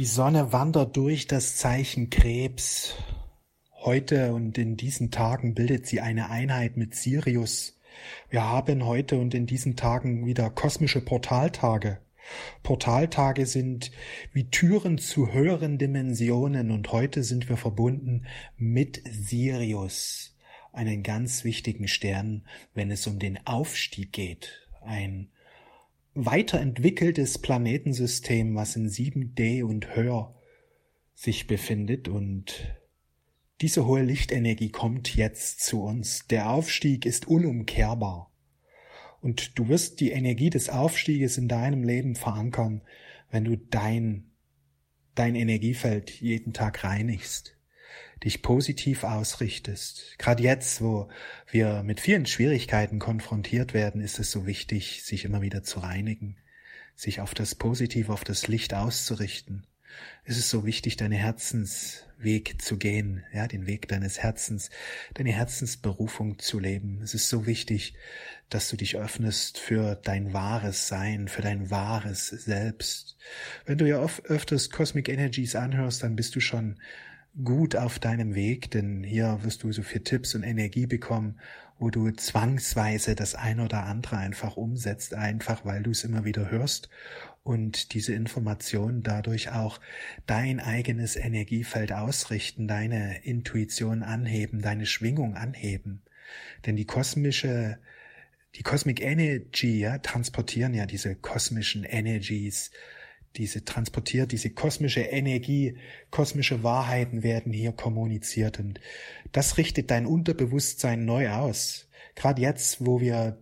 Die Sonne wandert durch das Zeichen Krebs. Heute und in diesen Tagen bildet sie eine Einheit mit Sirius. Wir haben heute und in diesen Tagen wieder kosmische Portaltage. Portaltage sind wie Türen zu höheren Dimensionen und heute sind wir verbunden mit Sirius, einen ganz wichtigen Stern, wenn es um den Aufstieg geht. Ein weiterentwickeltes Planetensystem, was in 7D und höher sich befindet und diese hohe Lichtenergie kommt jetzt zu uns. Der Aufstieg ist unumkehrbar. Und du wirst die Energie des Aufstieges in deinem Leben verankern, wenn du dein, dein Energiefeld jeden Tag reinigst dich positiv ausrichtest. Gerade jetzt, wo wir mit vielen Schwierigkeiten konfrontiert werden, ist es so wichtig, sich immer wieder zu reinigen, sich auf das Positive, auf das Licht auszurichten. Es ist so wichtig, deine Herzensweg zu gehen, ja, den Weg deines Herzens, deine Herzensberufung zu leben. Es ist so wichtig, dass du dich öffnest für dein wahres Sein, für dein wahres Selbst. Wenn du ja oft öfters Cosmic Energies anhörst, dann bist du schon gut auf deinem Weg, denn hier wirst du so viel Tipps und Energie bekommen, wo du zwangsweise das ein oder andere einfach umsetzt, einfach weil du es immer wieder hörst und diese Informationen dadurch auch dein eigenes Energiefeld ausrichten, deine Intuition anheben, deine Schwingung anheben. Denn die kosmische die Cosmic Energy ja, transportieren ja diese kosmischen Energies diese transportiert, diese kosmische Energie, kosmische Wahrheiten werden hier kommuniziert und das richtet dein Unterbewusstsein neu aus. Gerade jetzt, wo wir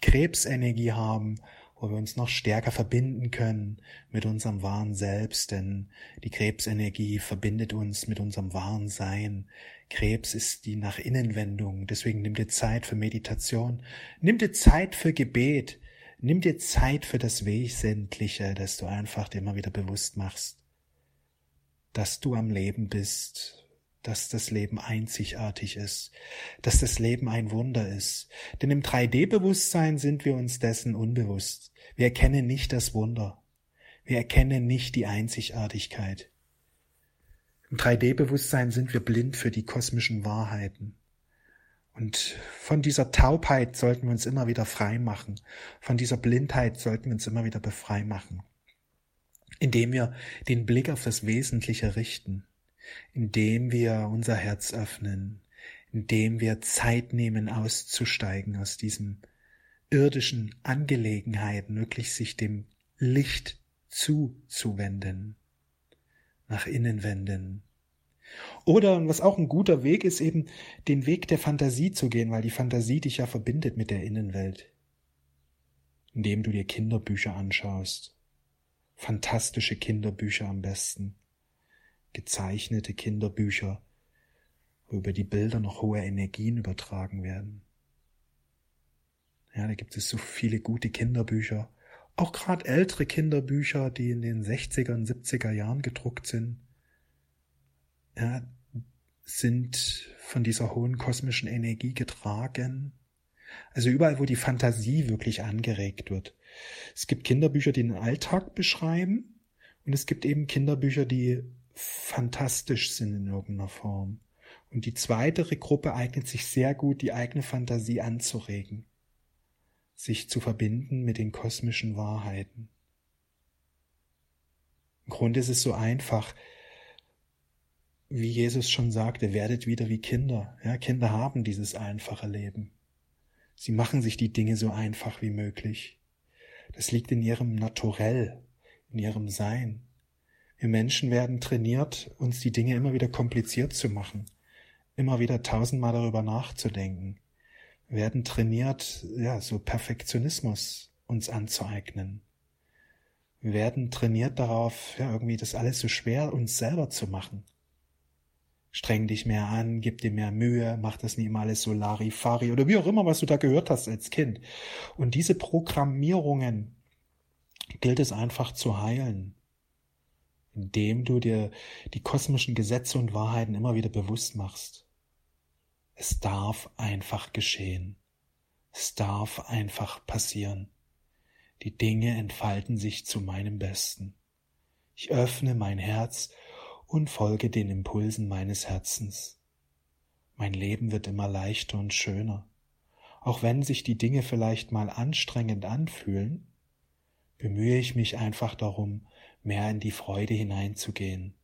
Krebsenergie haben, wo wir uns noch stärker verbinden können mit unserem wahren Selbst, denn die Krebsenergie verbindet uns mit unserem wahren Sein. Krebs ist die nach Innenwendung, deswegen nimm dir Zeit für Meditation, nimm dir Zeit für Gebet, Nimm dir Zeit für das Wesentliche, dass du einfach dir immer wieder bewusst machst, dass du am Leben bist, dass das Leben einzigartig ist, dass das Leben ein Wunder ist. Denn im 3D-Bewusstsein sind wir uns dessen unbewusst. Wir erkennen nicht das Wunder. Wir erkennen nicht die Einzigartigkeit. Im 3D-Bewusstsein sind wir blind für die kosmischen Wahrheiten. Und von dieser Taubheit sollten wir uns immer wieder frei machen. Von dieser Blindheit sollten wir uns immer wieder befrei machen. Indem wir den Blick auf das Wesentliche richten. Indem wir unser Herz öffnen. Indem wir Zeit nehmen, auszusteigen aus diesen irdischen Angelegenheiten, wirklich sich dem Licht zuzuwenden. Nach innen wenden oder was auch ein guter Weg ist, eben den Weg der Fantasie zu gehen, weil die Fantasie dich ja verbindet mit der Innenwelt. Indem du dir Kinderbücher anschaust. Fantastische Kinderbücher am besten. Gezeichnete Kinderbücher, wo über die Bilder noch hohe Energien übertragen werden. Ja, da gibt es so viele gute Kinderbücher. Auch gerade ältere Kinderbücher, die in den 60er und 70er Jahren gedruckt sind ja, sind von dieser hohen kosmischen Energie getragen. Also überall, wo die Fantasie wirklich angeregt wird. Es gibt Kinderbücher, die den Alltag beschreiben und es gibt eben Kinderbücher, die fantastisch sind in irgendeiner Form. Und die zweite Gruppe eignet sich sehr gut, die eigene Fantasie anzuregen, sich zu verbinden mit den kosmischen Wahrheiten. Im Grunde ist es so einfach, wie Jesus schon sagte, werdet wieder wie Kinder. Ja, Kinder haben dieses einfache Leben. Sie machen sich die Dinge so einfach wie möglich. Das liegt in ihrem Naturell, in ihrem Sein. Wir Menschen werden trainiert, uns die Dinge immer wieder kompliziert zu machen, immer wieder tausendmal darüber nachzudenken. Wir werden trainiert, ja, so Perfektionismus uns anzueignen. Wir werden trainiert darauf, ja, irgendwie das alles so schwer uns selber zu machen streng dich mehr an, gib dir mehr Mühe, mach das nie mal alles so Larifari oder wie auch immer, was du da gehört hast als Kind. Und diese Programmierungen gilt es einfach zu heilen, indem du dir die kosmischen Gesetze und Wahrheiten immer wieder bewusst machst. Es darf einfach geschehen. Es darf einfach passieren. Die Dinge entfalten sich zu meinem Besten. Ich öffne mein Herz und folge den Impulsen meines Herzens. Mein Leben wird immer leichter und schöner. Auch wenn sich die Dinge vielleicht mal anstrengend anfühlen, bemühe ich mich einfach darum, mehr in die Freude hineinzugehen.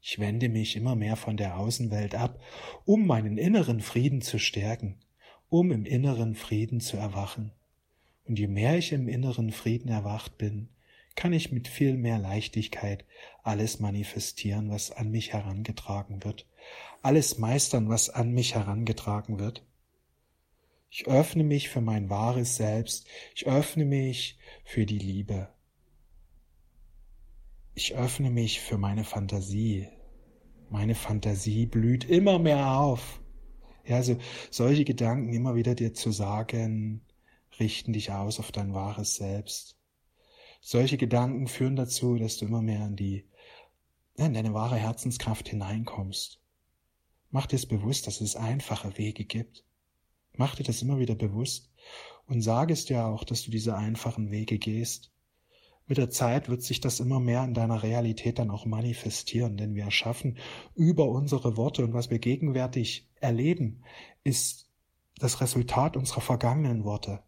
Ich wende mich immer mehr von der Außenwelt ab, um meinen inneren Frieden zu stärken, um im inneren Frieden zu erwachen. Und je mehr ich im inneren Frieden erwacht bin, kann ich mit viel mehr Leichtigkeit alles manifestieren, was an mich herangetragen wird, alles meistern, was an mich herangetragen wird. Ich öffne mich für mein wahres Selbst, ich öffne mich für die Liebe, ich öffne mich für meine Fantasie. Meine Fantasie blüht immer mehr auf. Ja, also solche Gedanken immer wieder dir zu sagen, richten dich aus auf dein wahres Selbst. Solche Gedanken führen dazu, dass du immer mehr in die, in deine wahre Herzenskraft hineinkommst. Mach dir es bewusst, dass es einfache Wege gibt. Mach dir das immer wieder bewusst und sage es dir auch, dass du diese einfachen Wege gehst mit der Zeit wird sich das immer mehr in deiner Realität dann auch manifestieren, denn wir erschaffen über unsere Worte und was wir gegenwärtig erleben, ist das Resultat unserer vergangenen Worte.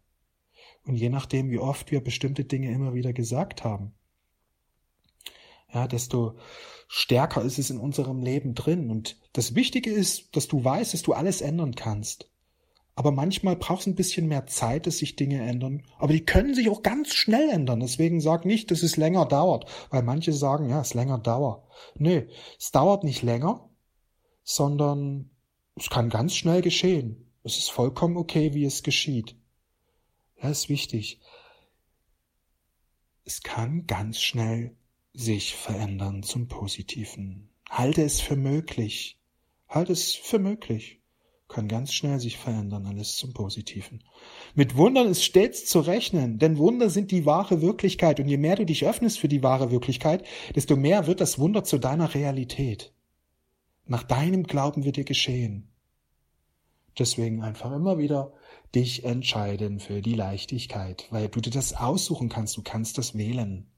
Und je nachdem, wie oft wir bestimmte Dinge immer wieder gesagt haben, ja, desto stärker ist es in unserem Leben drin. Und das Wichtige ist, dass du weißt, dass du alles ändern kannst. Aber manchmal braucht es ein bisschen mehr Zeit, dass sich Dinge ändern. Aber die können sich auch ganz schnell ändern. Deswegen sag nicht, dass es länger dauert. Weil manche sagen, ja, es länger dauert. Nee, es dauert nicht länger, sondern es kann ganz schnell geschehen. Es ist vollkommen okay, wie es geschieht. Ja, ist wichtig. Es kann ganz schnell sich verändern zum Positiven. Halte es für möglich. Halte es für möglich kann ganz schnell sich verändern, alles zum Positiven. Mit Wundern ist stets zu rechnen, denn Wunder sind die wahre Wirklichkeit und je mehr du dich öffnest für die wahre Wirklichkeit, desto mehr wird das Wunder zu deiner Realität. Nach deinem Glauben wird dir geschehen. Deswegen einfach immer wieder dich entscheiden für die Leichtigkeit, weil du dir das aussuchen kannst, du kannst das wählen.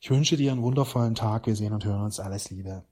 Ich wünsche dir einen wundervollen Tag, wir sehen und hören uns alles Liebe.